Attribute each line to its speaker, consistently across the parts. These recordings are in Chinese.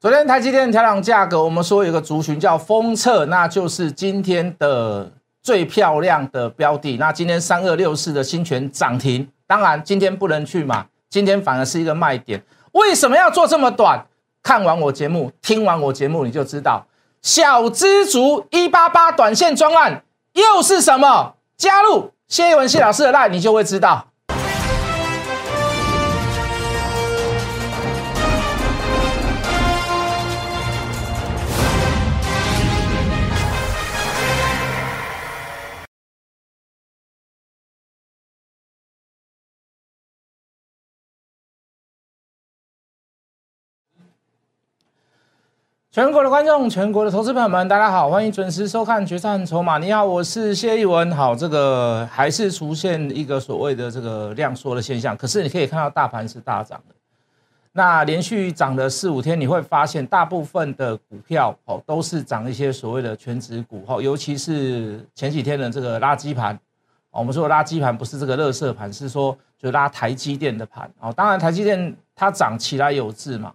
Speaker 1: 昨天台积电调整价格，我们说有个族群叫封测，那就是今天的最漂亮的标的。那今天三二六四的新权涨停，当然今天不能去嘛，今天反而是一个卖点。为什么要做这么短？看完我节目，听完我节目，你就知道小知足一八八短线专案又是什么。加入谢文谢老师的 line，你就会知道。全国的观众，全国的投资朋友们，大家好，欢迎准时收看《决战筹码》。你好，我是谢逸文。好，这个还是出现一个所谓的这个量缩的现象，可是你可以看到大盘是大涨的。那连续涨了四五天，你会发现大部分的股票哦都是涨一些所谓的全指股哦，尤其是前几天的这个垃圾盘。我们说垃圾盘不是这个垃圾盘，是说就拉台积电的盘哦。当然台积电它涨起来有致嘛。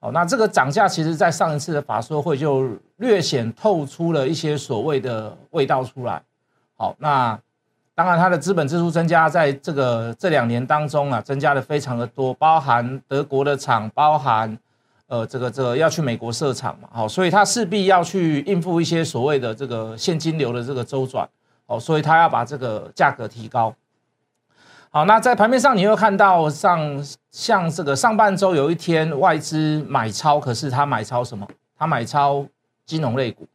Speaker 1: 哦，那这个涨价其实，在上一次的法说会就略显透出了一些所谓的味道出来。好，那当然它的资本支出增加，在这个这两年当中啊，增加的非常的多，包含德国的厂，包含呃这个这个要去美国设厂嘛，好，所以它势必要去应付一些所谓的这个现金流的这个周转，哦，所以它要把这个价格提高。好，那在盘面上你会看到，上像这个上半周有一天外资买超，可是他买超什么？他买超金融类股。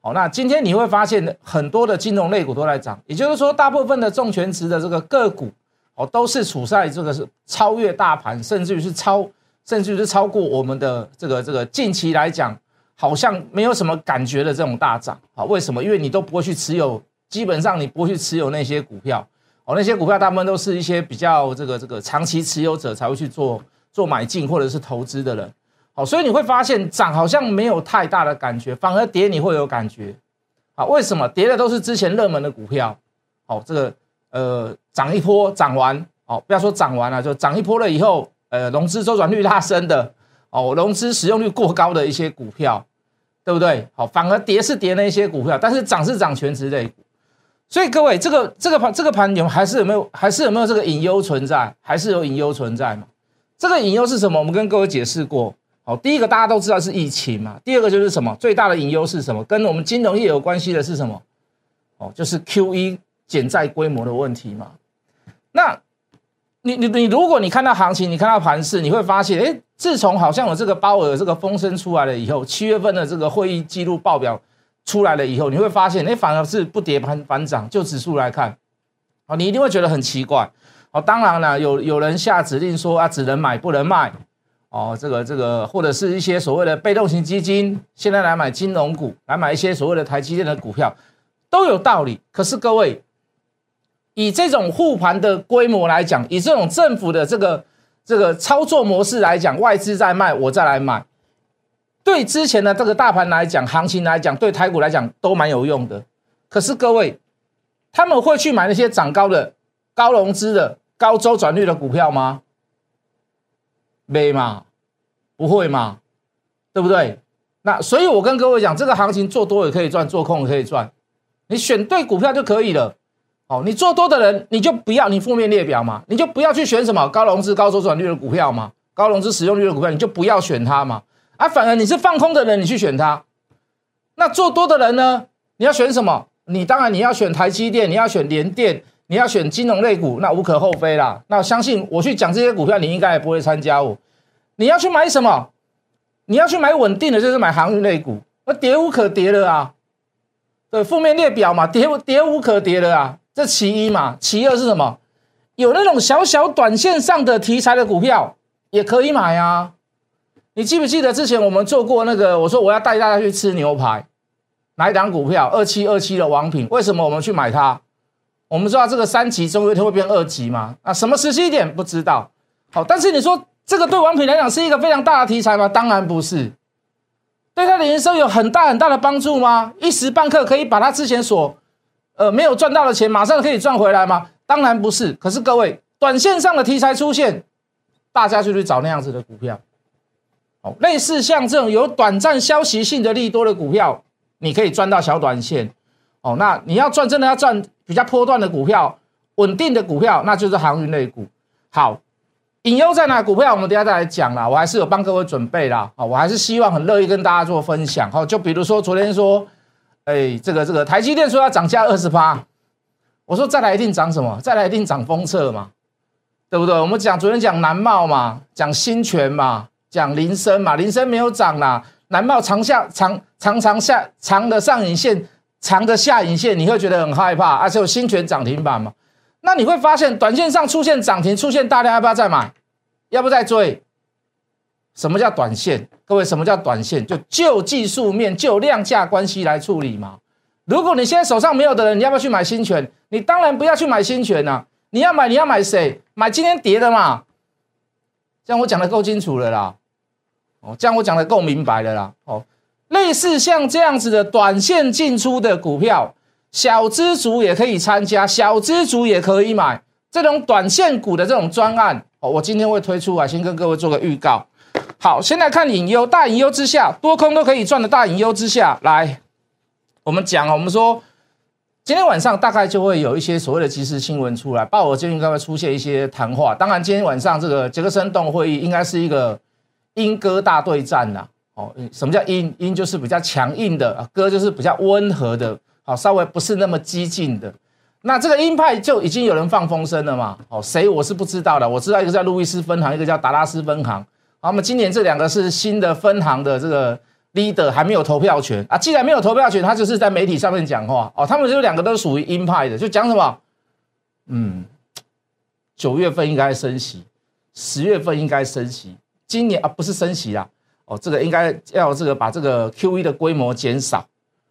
Speaker 1: 好，那今天你会发现很多的金融类股都在涨，也就是说，大部分的重权值的这个个股，哦，都是处在这个是超越大盘，甚至于是超，甚至于是超过我们的这个这个近期来讲，好像没有什么感觉的这种大涨。好，为什么？因为你都不会去持有，基本上你不会去持有那些股票。哦，那些股票大部分都是一些比较这个这个长期持有者才会去做做买进或者是投资的人。好，所以你会发现涨好像没有太大的感觉，反而跌你会有感觉。好，为什么跌的都是之前热门的股票？好，这个呃涨一波涨完，哦不要说涨完了，就涨一波了以后，呃融资周转率拉升的，哦融资使用率过高的一些股票，对不对？好，反而跌是跌那些股票，但是涨是涨全值类。所以各位，这个这个盘这个盘有还是有没有还是有没有这个隐忧存在？还是有隐忧存在嘛？这个隐忧是什么？我们跟各位解释过。好，第一个大家都知道是疫情嘛。第二个就是什么？最大的隐忧是什么？跟我们金融业有关系的是什么？哦，就是 Q E 减债规模的问题嘛。那你你你，如果你看到行情，你看到盘势，你会发现，哎，自从好像有这个包尔这个风声出来了以后，七月份的这个会议记录报表。出来了以后，你会发现，哎，反而是不跌盘反涨。就指数来看，啊，你一定会觉得很奇怪。哦，当然了，有有人下指令说啊，只能买不能卖。哦，这个这个，或者是一些所谓的被动型基金，现在来买金融股，来买一些所谓的台积电的股票，都有道理。可是各位，以这种护盘的规模来讲，以这种政府的这个这个操作模式来讲，外资在卖，我再来买。对之前的这个大盘来讲，行情来讲，对台股来讲都蛮有用的。可是各位，他们会去买那些涨高的、高融资的、高周转率的股票吗？没嘛，不会嘛，对不对？那所以我跟各位讲，这个行情做多也可以赚，做空也可以赚，你选对股票就可以了。哦，你做多的人，你就不要你负面列表嘛，你就不要去选什么高融资、高周转率的股票嘛，高融资使用率的股票，你就不要选它嘛。啊，反而你是放空的人，你去选它。那做多的人呢？你要选什么？你当然你要选台积电，你要选联电，你要选金融类股，那无可厚非啦。那相信我去讲这些股票，你应该也不会参加我。你要去买什么？你要去买稳定的，就是买航运类股。那跌无可跌了啊！对，负面列表嘛，跌跌无可跌了啊！这其一嘛，其二是什么？有那种小小短线上的题材的股票也可以买啊。你记不记得之前我们做过那个？我说我要带大家去吃牛排，哪一档股票？二七二七的王品，为什么我们去买它？我们知道这个三级终有一天会变二级吗？啊，什么时期点不知道。好，但是你说这个对王品来讲是一个非常大的题材吗？当然不是。对它的营收有很大很大的帮助吗？一时半刻可以把它之前所呃没有赚到的钱马上可以赚回来吗？当然不是。可是各位，短线上的题材出现，大家就去找那样子的股票。哦，类似像这种有短暂消息性的利多的股票，你可以赚到小短线。哦，那你要赚真的要赚比较波段的股票，稳定的股票，那就是航运类股。好，隐忧在哪？股票我们等下再来讲啦。我还是有帮各位准备啦。啊，我还是希望很乐意跟大家做分享。好，就比如说昨天说，哎，这个这个台积电说要涨价二十八，我说再来一定涨什么？再来一定涨封测嘛，对不对？我们讲昨天讲南茂嘛，讲新泉嘛，讲林森嘛，林森没有涨啦，南茂长下长长长下长的上影线。长的下影线你会觉得很害怕，而且有新权涨停板嘛？那你会发现短线上出现涨停，出现大量，要不要再买？要不再追？什么叫短线？各位，什么叫短线？就就技术面、就量价关系来处理嘛。如果你现在手上没有的人，你要不要去买新权？你当然不要去买新权呐。你要买，你要买谁？买今天跌的嘛。这样我讲的够清楚了啦。哦，这样我讲的够明白了啦。哦。类似像这样子的短线进出的股票，小资族也可以参加，小资族也可以买这种短线股的这种专案哦。我今天会推出啊，先跟各位做个预告。好，先来看隐忧，大隐忧之下，多空都可以赚的大隐忧之下，来，我们讲啊，我们说今天晚上大概就会有一些所谓的即时新闻出来，鲍尔就应该会出现一些谈话。当然，今天晚上这个杰克森动会议应该是一个英歌大对战呐。哦，什么叫阴？阴就是比较强硬的啊，歌就是比较温和的，好，稍微不是那么激进的。那这个鹰派就已经有人放风声了嘛？哦，谁我是不知道的，我知道一个叫路易斯分行，一个叫达拉斯分行。好，那么今年这两个是新的分行的这个 leader 还没有投票权啊。既然没有投票权，他就是在媒体上面讲话哦。他们就两个都属于鹰派的，就讲什么？嗯，九月份应该升息，十月份应该升息，今年啊不是升息啦。哦，这个应该要这个把这个 Q E 的规模减少，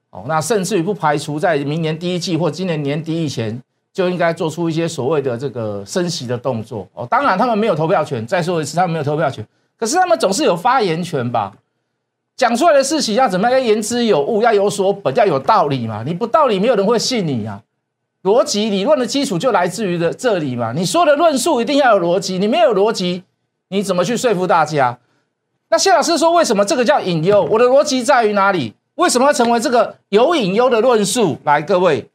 Speaker 1: 哦，那甚至于不排除在明年第一季或今年年底以前就应该做出一些所谓的这个升息的动作。哦，当然他们没有投票权，再说一次他们没有投票权，可是他们总是有发言权吧？讲出来的事情要怎么样？要言之有物，要有所本，要有道理嘛？你不道理，没有人会信你啊！逻辑理论的基础就来自于的这里嘛？你说的论述一定要有逻辑，你没有逻辑，你怎么去说服大家？那谢老师说，为什么这个叫隐忧？我的逻辑在于哪里？为什么要成为这个有隐忧的论述？来，各位，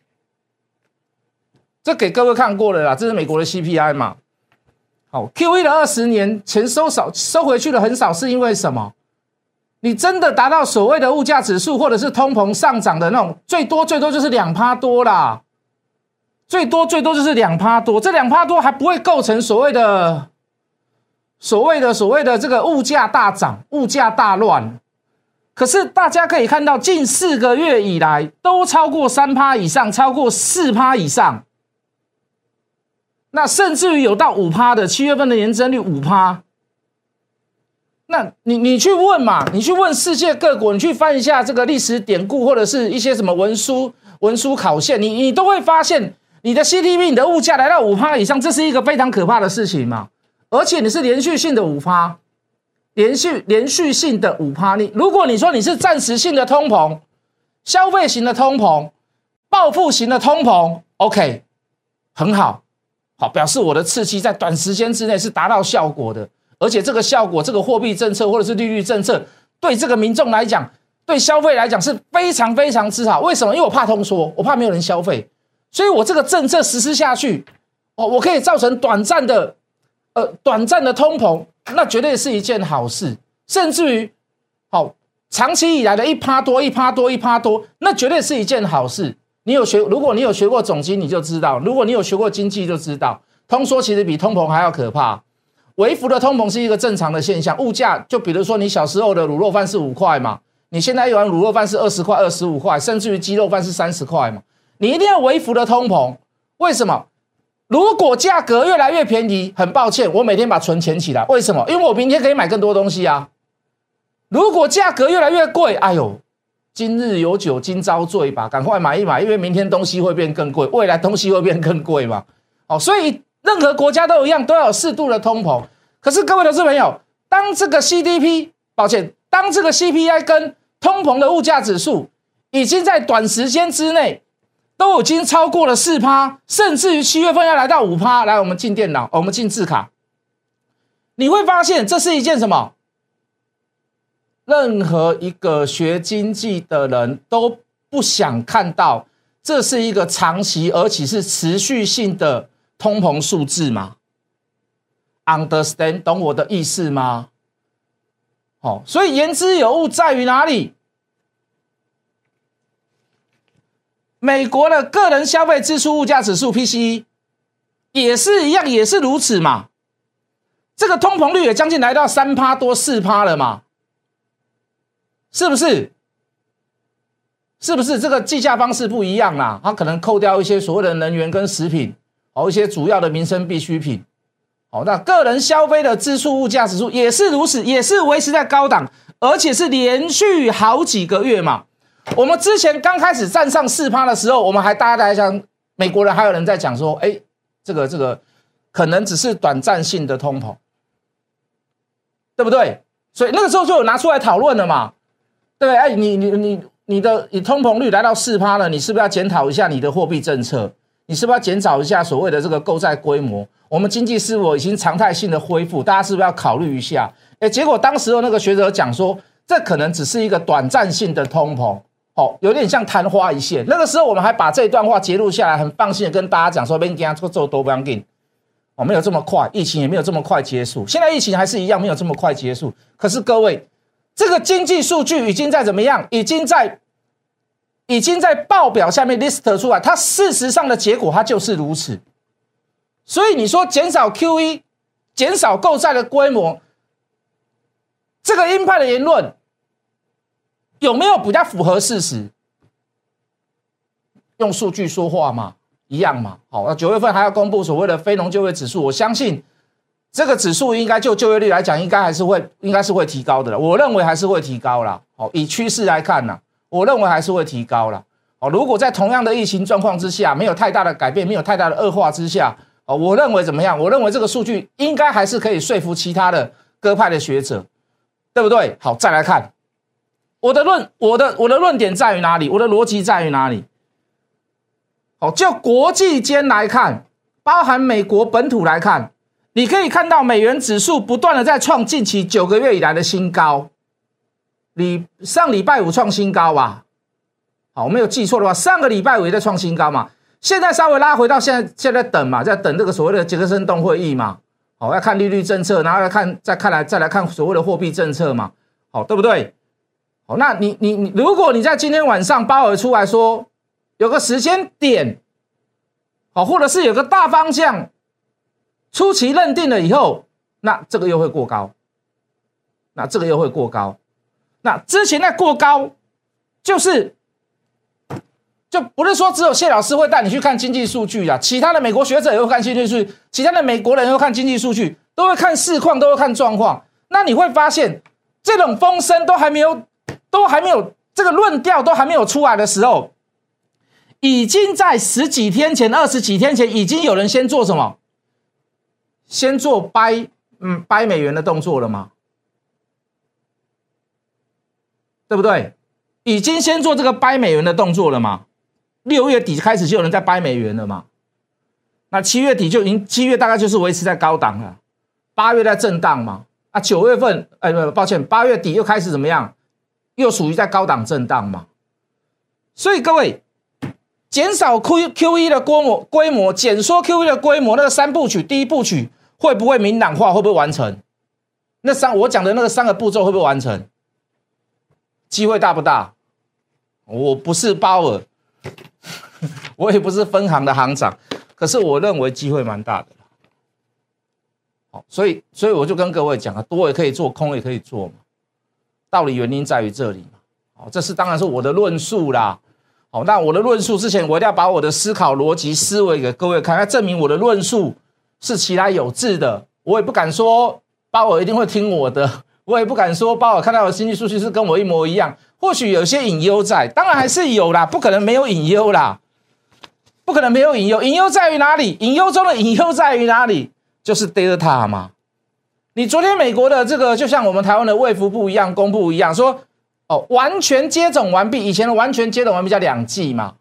Speaker 1: 这给各位看过了啦，这是美国的 CPI 嘛？好，Q E 的二十年钱收少，收回去的很少，是因为什么？你真的达到所谓的物价指数，或者是通膨上涨的那种，最多最多就是两趴多啦，最多最多就是两趴多，这两趴多还不会构成所谓的。所谓的所谓的这个物价大涨、物价大乱，可是大家可以看到，近四个月以来都超过三趴以上，超过四趴以上，那甚至于有到五趴的，七月份的年增率五趴。那你你去问嘛，你去问世界各国，你去翻一下这个历史典故，或者是一些什么文书文书考线，你你都会发现，你的 c t v 你的物价来到五趴以上，这是一个非常可怕的事情嘛。而且你是连续性的五趴，连续连续性的五趴。你如果你说你是暂时性的通膨，消费型的通膨，报复型的通膨，OK，很好，好表示我的刺激在短时间之内是达到效果的。而且这个效果，这个货币政策或者是利率政策，对这个民众来讲，对消费来讲是非常非常之好。为什么？因为我怕通缩，我怕没有人消费，所以我这个政策实施下去，哦，我可以造成短暂的。呃，短暂的通膨，那绝对是一件好事，甚至于，好，长期以来的一趴多、一趴多、一趴多，那绝对是一件好事。你有学，如果你有学过总经，你就知道；如果你有学过经济，就知道，通缩其实比通膨还要可怕。微幅的通膨是一个正常的现象，物价就比如说你小时候的卤肉饭是五块嘛，你现在一碗卤肉饭是二十块、二十五块，甚至于鸡肉饭是三十块嘛，你一定要微幅的通膨，为什么？如果价格越来越便宜，很抱歉，我每天把存钱起来。为什么？因为我明天可以买更多东西啊。如果价格越来越贵，哎呦，今日有酒今朝醉吧，赶快买一买，因为明天东西会变更贵，未来东西会变更贵嘛。哦，所以任何国家都一样，都要适度的通膨。可是各位投资朋友，当这个 CDP，抱歉，当这个 CPI 跟通膨的物价指数已经在短时间之内。都已经超过了四趴，甚至于七月份要来到五趴。来，我们进电脑，我们进字卡，你会发现这是一件什么？任何一个学经济的人都不想看到这是一个长期而且是持续性的通膨数字吗？Understand，懂我的意思吗？好，所以言之有物在于哪里？美国的个人消费支出物价指数 PCE 也是一样，也是如此嘛。这个通膨率也将近来到三趴多四趴了嘛。是不是？是不是这个计价方式不一样啦？它可能扣掉一些所谓的能源跟食品，哦，一些主要的民生必需品，哦，那个人消费的支出物价指数也是如此，也是维持在高档，而且是连续好几个月嘛。我们之前刚开始站上四趴的时候，我们还大家在讲，美国人还有人在讲说，哎，这个这个可能只是短暂性的通膨，对不对？所以那个时候就有拿出来讨论了嘛。对不对，哎，你你你你的你通膨率来到四趴了，你是不是要检讨一下你的货币政策？你是不是要检讨一下所谓的这个购债规模？我们经济是否已经常态性的恢复？大家是不是要考虑一下？哎，结果当时的那个学者讲说，这可能只是一个短暂性的通膨，哦，有点像昙花一现。那个时候我们还把这一段话截录下来，很放心的跟大家讲说，别惊，做做多不要紧，哦，没有这么快，疫情也没有这么快结束。现在疫情还是一样，没有这么快结束。可是各位。这个经济数据已经在怎么样？已经在，已经在报表下面 list 出来。它事实上的结果，它就是如此。所以你说减少 QE，减少购债的规模，这个鹰派的言论有没有比较符合事实？用数据说话嘛，一样嘛。好，那九月份还要公布所谓的非农就业指数，我相信。这个指数应该就就业率来讲，应该还是会，应该是会提高的了。我认为还是会提高了。哦，以趋势来看呢，我认为还是会提高了。哦，如果在同样的疫情状况之下，没有太大的改变，没有太大的恶化之下，哦，我认为怎么样？我认为这个数据应该还是可以说服其他的鸽派的学者，对不对？好，再来看我的论，我的我的论点在于哪里？我的逻辑在于哪里？好，就国际间来看，包含美国本土来看。你可以看到美元指数不断的在创近期九个月以来的新高，你上礼拜五创新高吧？好，我没有记错的话，上个礼拜五也在创新高嘛。现在稍微拉回到现在，现在等嘛，在等这个所谓的杰克森动会议嘛。好，要看利率政策，然后来看，再看来再来看所谓的货币政策嘛。好，对不对？哦，那你你你，如果你在今天晚上鲍尔出来说有个时间点，好，或者是有个大方向。初期认定了以后，那这个又会过高，那这个又会过高，那之前那过高，就是就不是说只有谢老师会带你去看经济数据啊，其他的美国学者也会看经济数据，其他的美国人也会看经济数据，都会看市况，都会看状况。那你会发现，这种风声都还没有，都还没有这个论调都还没有出来的时候，已经在十几天前、二十几天前，已经有人先做什么？先做掰，嗯，掰美元的动作了吗？对不对？已经先做这个掰美元的动作了吗？六月底开始就有人在掰美元了嘛？那七月底就已经，七月大概就是维持在高档了，八月在震荡嘛？啊，九月份，哎，不，抱歉，八月底又开始怎么样？又属于在高档震荡嘛？所以各位。减少 Q Q E 的规模，规模减缩 Q E 的规模，那个三部曲，第一部曲会不会明朗化？会不会完成？那三我讲的那个三个步骤会不会完成？机会大不大？我不是鲍尔，我也不是分行的行长，可是我认为机会蛮大的。好，所以所以我就跟各位讲啊，多也可以做，空也可以做嘛。道理原因在于这里嘛。好，这是当然是我的论述啦。好，那我的论述之前，我一定要把我的思考逻辑思维给各位看，要证明我的论述是其来有致的。我也不敢说鲍尔一定会听我的，我也不敢说鲍尔看到的经济数据是跟我一模一样。或许有些隐忧在，当然还是有啦，不可能没有隐忧啦，不可能没有隐忧。隐忧在于哪里？隐忧中的隐忧在于哪里？就是 Delta 嘛。你昨天美国的这个，就像我们台湾的卫福部一样，公布一样说。哦，完全接种完毕。以前的完全接种完毕叫两剂嘛，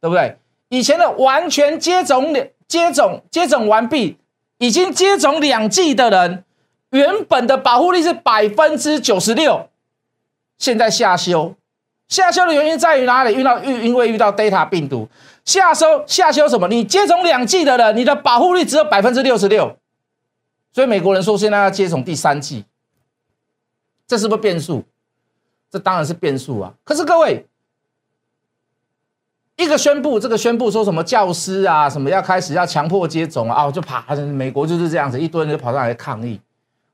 Speaker 1: 对不对？以前的完全接种两接种接种完毕，已经接种两剂的人，原本的保护力是百分之九十六，现在下修，下修的原因在于哪里？遇到遇因为遇到 Delta 病毒下修下修什么？你接种两剂的人，你的保护率只有百分之六十六，所以美国人说现在要接种第三剂，这是不是变数？这当然是变数啊！可是各位。一个宣布，这个宣布说什么教师啊，什么要开始要强迫接种啊，就爬，美国就是这样子，一堆人就跑上来抗议。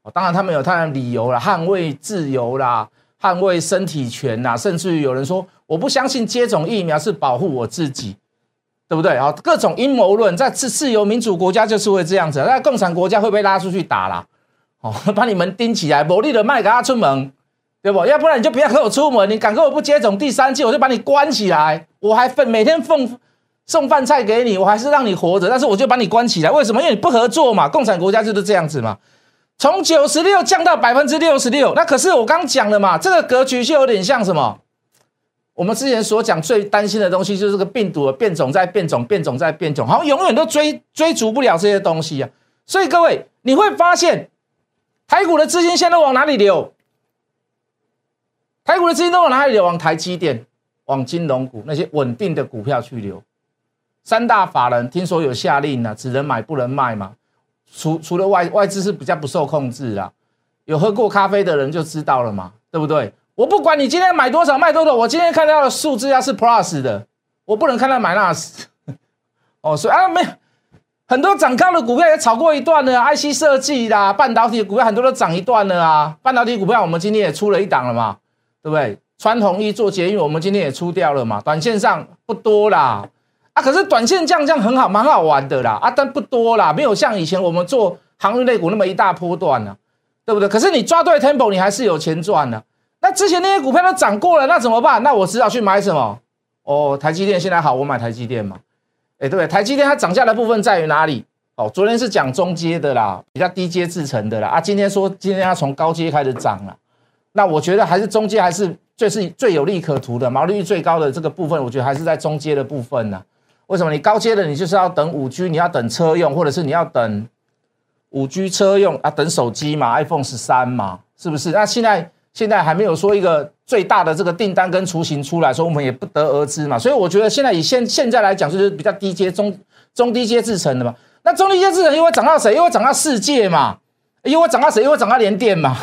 Speaker 1: 哦，当然他们有他的理由啦，捍卫自由啦，捍卫身体权啦，甚至于有人说我不相信接种疫苗是保护我自己，对不对啊？各种阴谋论，在自自由民主国家就是会这样子，那共产国家会被拉出去打啦，哦，把你们钉起来，某利的卖给他出门。对不？要不然你就不要跟我出门。你敢跟我不接种第三季，我就把你关起来。我还奉每天奉送饭菜给你，我还是让你活着。但是我就把你关起来。为什么？因为你不合作嘛。共产国家就是这样子嘛。从九十六降到百分之六十六，那可是我刚讲了嘛。这个格局就有点像什么？我们之前所讲最担心的东西，就是这个病毒的变种在变种，变种在变种，好像永远都追追逐不了这些东西啊。所以各位，你会发现台股的资金现在往哪里流？台股的资金都往哪里流？往台积电、往金融股那些稳定的股票去流。三大法人听说有下令了，只能买不能卖嘛。除除了外外资是比较不受控制啊。有喝过咖啡的人就知道了嘛，对不对？我不管你今天买多少卖多少，我今天看到的数字要是 plus 的，我不能看到 minus。哦，所以啊，没很多涨高的股票也炒过一段了，IC 设计啦、半导体股票很多都涨一段了啊。半导体股票我们今天也出了一档了嘛。对不对？穿红衣做捷运，我们今天也出掉了嘛。短线上不多啦，啊，可是短线降降很好，蛮好玩的啦，啊，但不多啦，没有像以前我们做航运类股那么一大波段呢，对不对？可是你抓对 tempo，你还是有钱赚的。那之前那些股票都涨过了，那怎么办？那我只好去买什么？哦，台积电现在好，我买台积电嘛。哎，对不对？台积电它涨价的部分在于哪里？哦，昨天是讲中阶的啦，比较低阶制成的啦，啊，今天说今天要从高阶开始涨了。那我觉得还是中阶还是最是最有利可图的，毛利率最高的这个部分，我觉得还是在中阶的部分呢。为什么？你高阶的你就是要等五 G，你要等车用，或者是你要等五 G 车用啊，等手机嘛，iPhone 十三嘛，是不是？那现在现在还没有说一个最大的这个订单跟雏形出来，所以我们也不得而知嘛。所以我觉得现在以现现在来讲，就是比较低阶中中低阶制成的嘛。那中低阶制成又会涨到谁？又会涨到世界嘛？又会涨到谁？又会涨到联电嘛？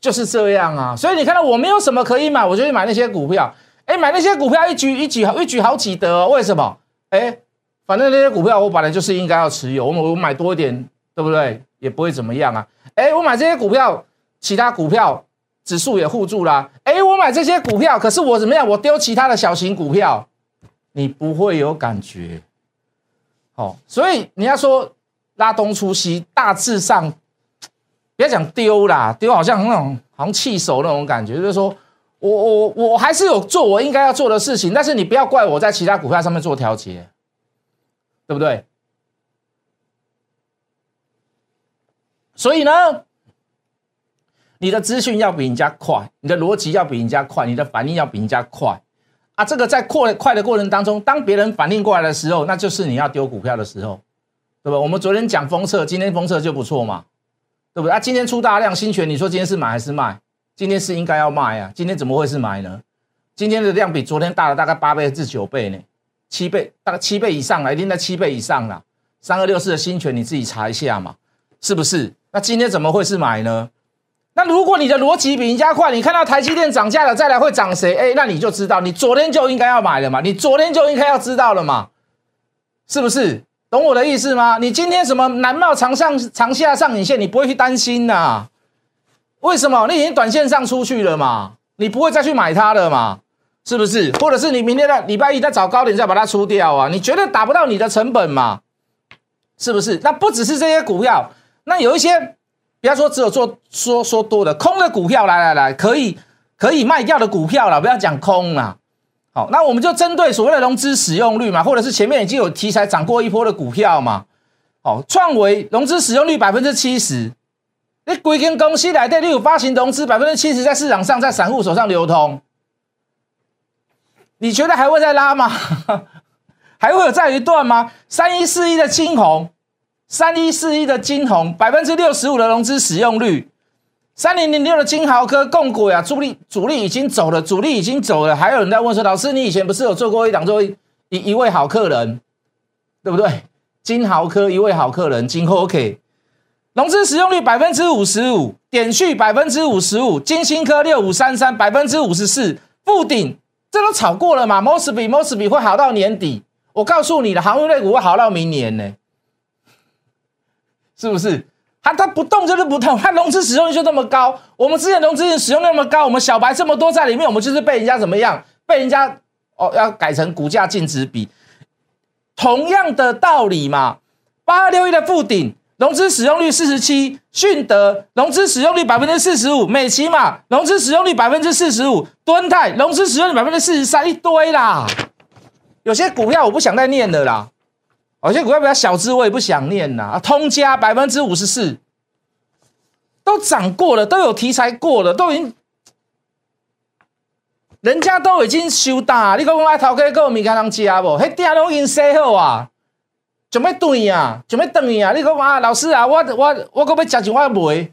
Speaker 1: 就是这样啊，所以你看到我没有什么可以买，我就去买那些股票。哎，买那些股票一举一举一举好几得，为什么？哎，反正那些股票我本来就是应该要持有，我我买多一点，对不对？也不会怎么样啊。哎，我买这些股票，其他股票指数也护住啦。哎，我买这些股票，可是我怎么样？我丢其他的小型股票，你不会有感觉。好，所以你要说拉东出西，大致上。不要讲丢啦，丢好像那种好像弃手那种感觉，就是说我我我还是有做我应该要做的事情，但是你不要怪我在其他股票上面做调节，对不对？所以呢，你的资讯要比人家快，你的逻辑要比人家快，你的反应要比人家快啊！这个在扩快的过程当中，当别人反应过来的时候，那就是你要丢股票的时候，对吧？我们昨天讲封测，今天封测就不错嘛。对不对啊？今天出大量新权，你说今天是买还是卖？今天是应该要卖啊！今天怎么会是买呢？今天的量比昨天大了大概八倍至九倍呢，七倍，大概七倍以上了，一定在七倍以上了。三二六四的新权你自己查一下嘛，是不是？那今天怎么会是买呢？那如果你的逻辑比人家快，你看到台积电涨价了，再来会涨谁？哎，那你就知道，你昨天就应该要买了嘛，你昨天就应该要知道了嘛，是不是？懂我的意思吗？你今天什么南茂长上长下上影线，你不会去担心呐？为什么？你已经短线上出去了嘛？你不会再去买它了嘛？是不是？或者是你明天的礼拜一再找高点再把它出掉啊？你绝对达不到你的成本嘛？是不是？那不只是这些股票，那有一些，不要说只有做说说多的空的股票，来来来，可以可以卖掉的股票了，不要讲空了。好，那我们就针对所谓的融资使用率嘛，或者是前面已经有题材涨过一波的股票嘛。好，创维融资使用率百分之七十，你规间公司来对，你有发行融资百分之七十在市场上，在散户手上流通，你觉得还会再拉吗？还会有再一段吗？三一四一的青红，三一四一的金红，百分之六十五的融资使用率，三零零六的金豪科共轨啊，主力主力已经走了，主力已经走了，还有人在问说，老师你以前不是有做过一档做一一位好客人，对不对？金豪科一位好客人，金 OK，融资使用率百分之五十五，点续百分之五十五，金星科六五三三百分之五十四，富鼎这都炒过了嘛？Mosby Mosby 会好到年底，我告诉你的航运类股会好到明年呢，是不是？它它不动就是不动，它融资使用率就这么高。我们之前融资使用那么高，我们小白这么多在里面，我们就是被人家怎么样？被人家哦要改成股价净值比，同样的道理嘛。八二六一的富鼎融资使用率四十七，迅德融资使用率百分之四十五，美骑马融资使用率百分之四十五，敦泰融资使用率百分之四十三，一堆啦。有些股票我不想再念了啦。有些股票比较小资，我也不想念呐。啊，通家百分之五十四，都涨过了，都有题材过了，都已经，人家都已经收大。你讲我爱头家个物件通吃无？迄店拢已经洗好啊，准备断啊，准备断啊。你讲啊，老师啊，我我我搁要食一碗糜，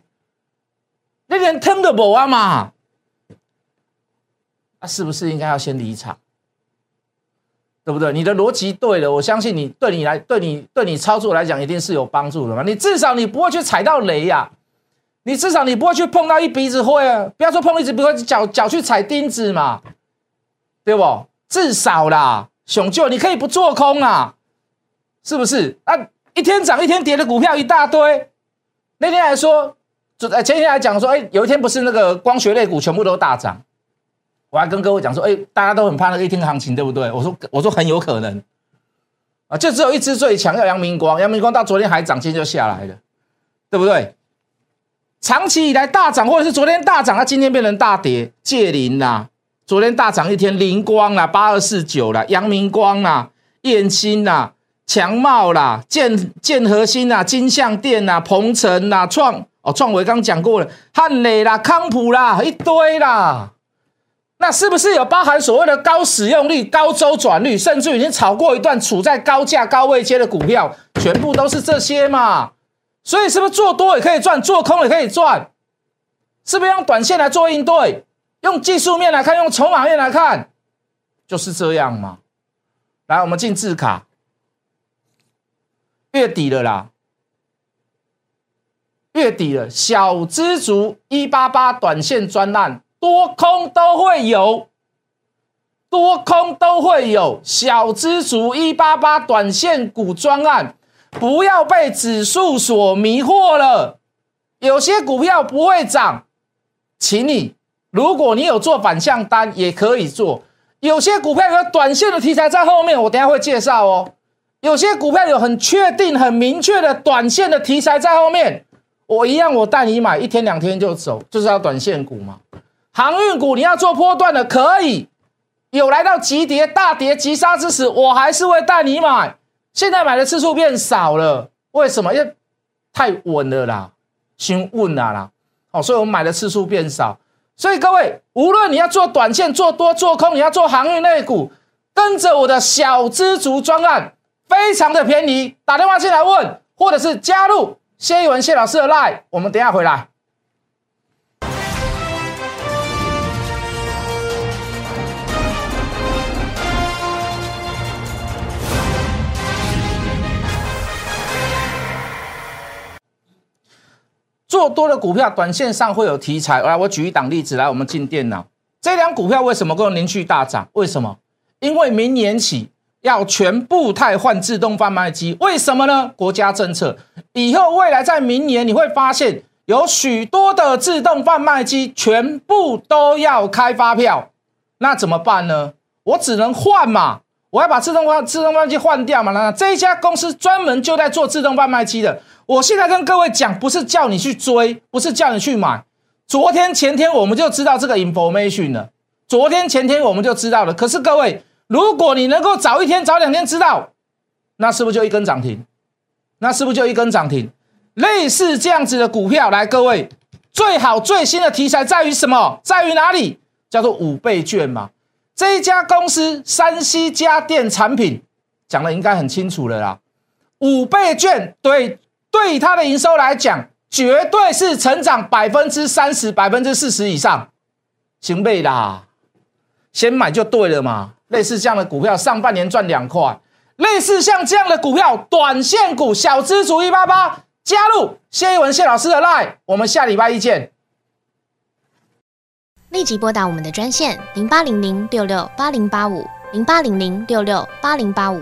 Speaker 1: 你连汤都无啊嘛？啊，是不是应该要先离场？对不对？你的逻辑对了，我相信你对你来对你对你操作来讲一定是有帮助的嘛。你至少你不会去踩到雷呀，你至少你不会去碰到一鼻子灰啊。不要说碰一鼻子灰，脚脚去踩钉子嘛，对不？至少啦，熊舅你可以不做空啊，是不是？啊，一天涨一天跌的股票一大堆。那天还说，就前天还讲说，哎，有一天不是那个光学类股全部都大涨。我还跟各位讲说，哎，大家都很怕那个一天行情，对不对？我说，我说很有可能啊，就只有一只最强，叫阳明光。阳明光到昨天还涨，今天就下来了，对不对？长期以来大涨，或者是昨天大涨，它今天变成大跌。借林啦，昨天大涨一天，灵光啦，八二四九啦，阳明光啦，燕兴啦，强茂啦，建建核心啦，金象电啦，鹏程啦，创哦，创维刚讲过了，汉磊啦，康普啦，一堆啦。那是不是有包含所谓的高使用率、高周转率，甚至已经炒过一段处在高价、高位阶的股票，全部都是这些嘛？所以是不是做多也可以赚，做空也可以赚？是不是用短线来做应对？用技术面来看，用筹码面来看，就是这样嘛？来，我们进字卡，月底了啦，月底了，小资族一八八短线专案。多空都会有，多空都会有。小资族一八八短线股专案，不要被指数所迷惑了。有些股票不会涨，请你，如果你有做反向单，也可以做。有些股票有短线的题材在后面，我等下会介绍哦。有些股票有很确定、很明确的短线的题材在后面，我一样，我带你买，一天两天就走，就是要短线股嘛。航运股你要做波段的可以，有来到急跌、大跌、急杀之时，我还是会带你买。现在买的次数变少了，为什么？因为太稳了啦，先稳了啦。哦，所以我们买的次数变少。所以各位，无论你要做短线、做多、做空，你要做航运类股，跟着我的小资族专案，非常的便宜。打电话进来问，或者是加入谢一文谢老师的 line，我们等下回来。做多的股票，短线上会有题材。来，我举一档例子来，我们进电脑。这两股票为什么会连续大涨？为什么？因为明年起要全部汰换自动贩卖机。为什么呢？国家政策，以后未来在明年你会发现有许多的自动贩卖机全部都要开发票。那怎么办呢？我只能换嘛，我要把自动化自动贩卖机换掉嘛。那这一家公司专门就在做自动贩卖机的。我现在跟各位讲，不是叫你去追，不是叫你去买。昨天前天我们就知道这个 information 了，昨天前天我们就知道了。可是各位，如果你能够早一天、早两天知道，那是不是就一根涨停？那是不是就一根涨停？类似这样子的股票，来各位，最好最新的题材在于什么？在于哪里？叫做五倍券嘛。这一家公司山西家电产品讲的应该很清楚了啦。五倍券对。对它的营收来讲，绝对是成长百分之三十、百分之四十以上，行不啦？先买就对了嘛。类似这样的股票，上半年赚两块；类似像这样的股票，短线股小资主一八八，加入谢一文谢老师的 line，我们下礼拜一见。
Speaker 2: 立即拨打我们的专线零八零零六六八零八五零八零零六六八零八五